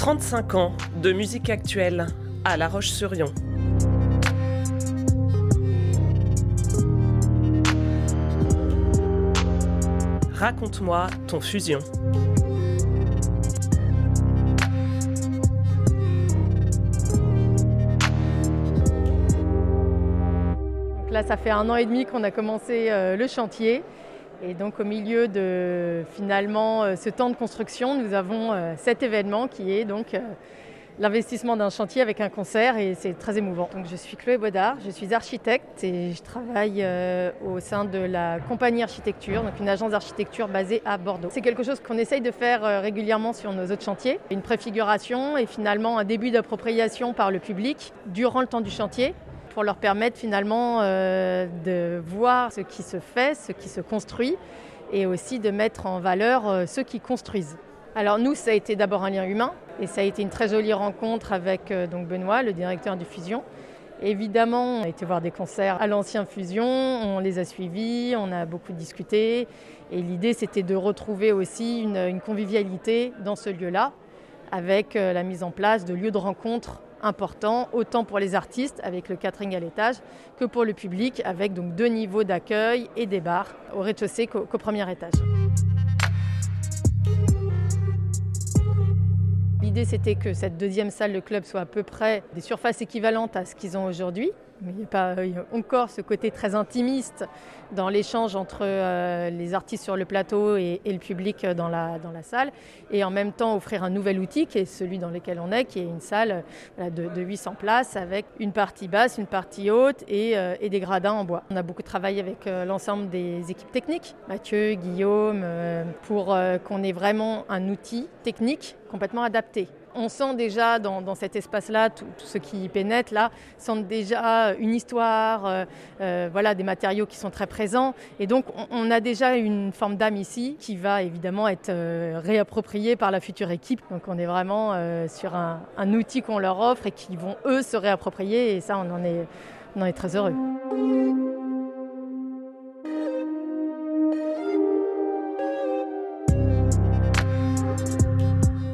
35 ans de musique actuelle à La Roche-sur-Yon. Raconte-moi ton fusion. là, ça fait un an et demi qu'on a commencé euh, le chantier. Et donc au milieu de finalement euh, ce temps de construction, nous avons euh, cet événement qui est donc l'investissement d'un chantier avec un concert et c'est très émouvant. Donc je suis Chloé Baudard, je suis architecte et je travaille au sein de la compagnie architecture, donc une agence d'architecture basée à Bordeaux. C'est quelque chose qu'on essaye de faire régulièrement sur nos autres chantiers, une préfiguration et finalement un début d'appropriation par le public durant le temps du chantier pour leur permettre finalement euh, de voir ce qui se fait, ce qui se construit et aussi de mettre en valeur euh, ceux qui construisent. Alors nous, ça a été d'abord un lien humain et ça a été une très jolie rencontre avec euh, donc Benoît, le directeur du Fusion. Évidemment, on a été voir des concerts à l'ancien Fusion, on les a suivis, on a beaucoup discuté et l'idée c'était de retrouver aussi une, une convivialité dans ce lieu-là avec la mise en place de lieux de rencontre important, autant pour les artistes avec le catering à l'étage que pour le public avec donc deux niveaux d'accueil et des bars au rez-de-chaussée qu'au premier étage. L'idée c'était que cette deuxième salle de club soit à peu près des surfaces équivalentes à ce qu'ils ont aujourd'hui, il n'y a pas encore ce côté très intimiste dans l'échange entre euh, les artistes sur le plateau et, le public dans la, dans la salle. Et en même temps, offrir un nouvel outil qui est celui dans lequel on est, qui est une salle de, 800 places avec une partie basse, une partie haute euh, et, des gradins en bois. On a beaucoup travaillé avec euh, l'ensemble des équipes techniques, Mathieu, Guillaume, pour qu'on ait vraiment un outil technique complètement adapté on sent déjà dans, cet espace-là, tout, ce qui pénètre là, sent déjà une histoire, euh, euh, voilà, des matériaux qui sont très présents. Et donc, on, a déjà une forme d'âme ici qui va évidemment être euh, réappropriée par la future équipe. Donc, on est vraiment sur un, outil qu'on leur offre et qui vont eux se réapproprier. Et ça, on en est très heureux.